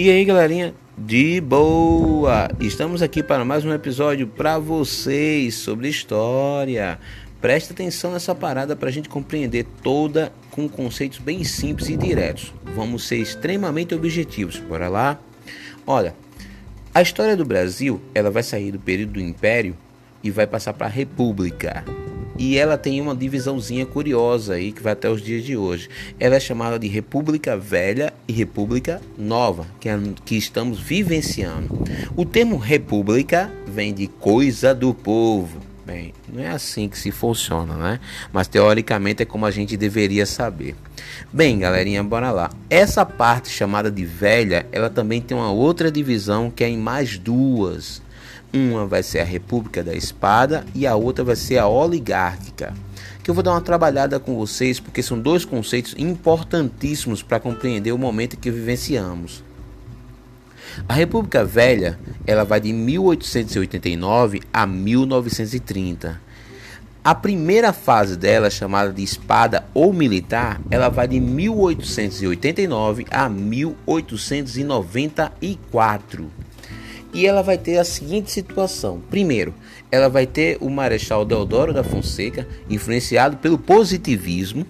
E aí, galerinha, de boa! Estamos aqui para mais um episódio para vocês sobre história. Presta atenção nessa parada para a gente compreender toda com conceitos bem simples e diretos. Vamos ser extremamente objetivos. Bora lá? Olha, a história do Brasil ela vai sair do período do Império e vai passar para a República. E ela tem uma divisãozinha curiosa aí que vai até os dias de hoje. Ela é chamada de República Velha e República Nova, que, é, que estamos vivenciando. O termo República vem de coisa do povo. Bem, não é assim que se funciona, né? Mas teoricamente é como a gente deveria saber. Bem, galerinha, bora lá. Essa parte chamada de velha, ela também tem uma outra divisão que é em mais duas. Uma vai ser a República da Espada e a outra vai ser a Oligárquica. Que eu vou dar uma trabalhada com vocês porque são dois conceitos importantíssimos para compreender o momento que vivenciamos. A República Velha, ela vai de 1889 a 1930. A primeira fase dela, chamada de espada ou militar, ela vai de 1889 a 1894 e ela vai ter a seguinte situação: primeiro, ela vai ter o Marechal Deodoro da Fonseca, influenciado pelo positivismo,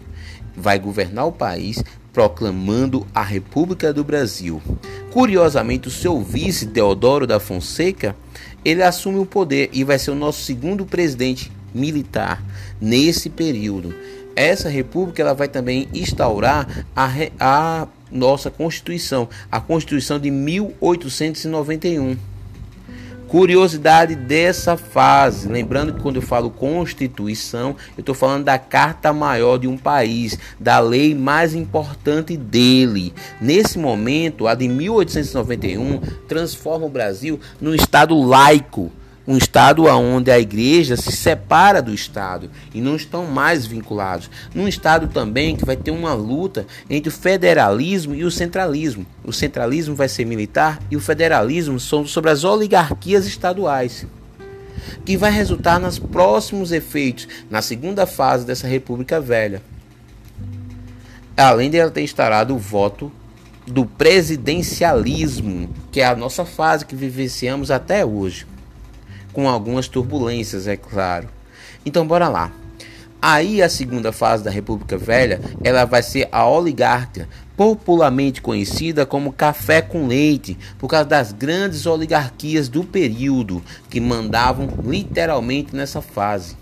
vai governar o país proclamando a República do Brasil. Curiosamente, o seu vice Deodoro da Fonseca, ele assume o poder e vai ser o nosso segundo presidente militar nesse período. Essa república ela vai também instaurar a, a nossa Constituição, a Constituição de 1891. Curiosidade dessa fase, lembrando que quando eu falo Constituição, eu estou falando da carta maior de um país, da lei mais importante dele. Nesse momento, a de 1891 transforma o Brasil num estado laico, um estado onde a igreja se separa do estado e não estão mais vinculados. Num estado também que vai ter uma luta entre o federalismo e o centralismo. O centralismo vai ser militar e o federalismo sobre as oligarquias estaduais. Que vai resultar nos próximos efeitos na segunda fase dessa República Velha. Além de ela ter instaurado o voto do presidencialismo, que é a nossa fase que vivenciamos até hoje com algumas turbulências, é claro. Então bora lá. Aí a segunda fase da República Velha, ela vai ser a oligarquia, popularmente conhecida como café com leite, por causa das grandes oligarquias do período que mandavam literalmente nessa fase.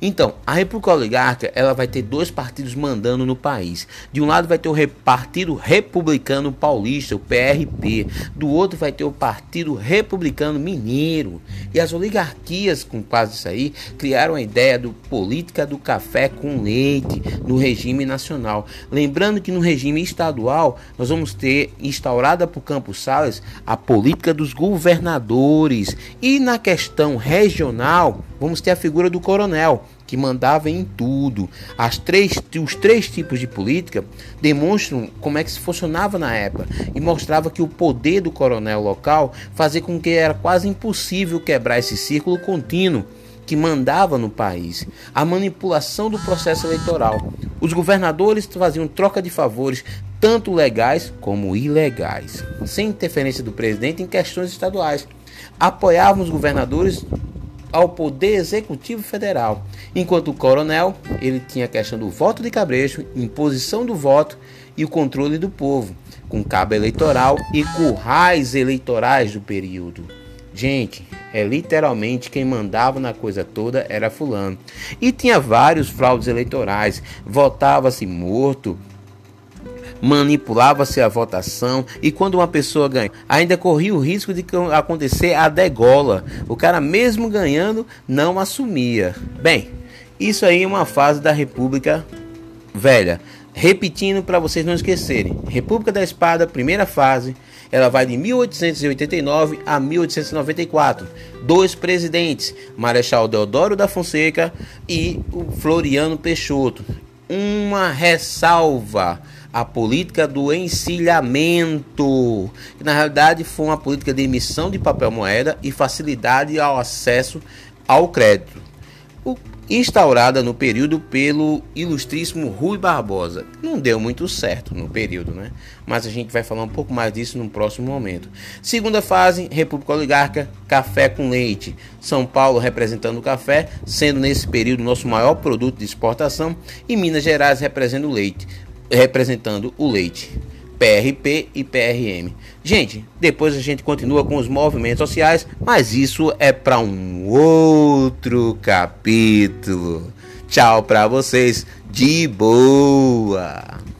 Então, a República Oligárquica ela vai ter dois partidos mandando no país. De um lado vai ter o Partido Republicano Paulista, o PRP. Do outro vai ter o Partido Republicano Mineiro. E as oligarquias, com quase isso aí, criaram a ideia do política do café com leite no regime nacional. Lembrando que no regime estadual nós vamos ter instaurada por Campos Salles a política dos governadores. E na questão regional, vamos ter a figura do coronel que mandava em tudo. As três, os três tipos de política demonstram como é que se funcionava na época e mostrava que o poder do coronel local fazia com que era quase impossível quebrar esse círculo contínuo que mandava no país, a manipulação do processo eleitoral. Os governadores faziam troca de favores, tanto legais como ilegais, sem interferência do presidente em questões estaduais. Apoiavam os governadores ao Poder Executivo Federal, enquanto o coronel ele tinha a questão do voto de cabresto, imposição do voto e o controle do povo, com cabo eleitoral e currais eleitorais do período. Gente, é literalmente quem mandava na coisa toda era fulano. E tinha vários fraudes eleitorais, votava-se morto, manipulava-se a votação e quando uma pessoa ganha, ainda corria o risco de acontecer a degola. O cara mesmo ganhando não assumia. Bem, isso aí é uma fase da República Velha. Repetindo para vocês não esquecerem. República da Espada, primeira fase, ela vai de 1889 a 1894. Dois presidentes, Marechal Deodoro da Fonseca e o Floriano Peixoto. Uma ressalva a política do encilhamento, que na realidade foi uma política de emissão de papel moeda e facilidade ao acesso ao crédito. O, instaurada no período pelo ilustríssimo Rui Barbosa. Não deu muito certo no período, né? Mas a gente vai falar um pouco mais disso no próximo momento. Segunda fase, República Oligarca, café com leite. São Paulo representando o café, sendo nesse período nosso maior produto de exportação, e Minas Gerais representando o leite, representando o leite. PRP e PRM. Gente, depois a gente continua com os movimentos sociais, mas isso é para um outro capítulo. Tchau para vocês, de boa.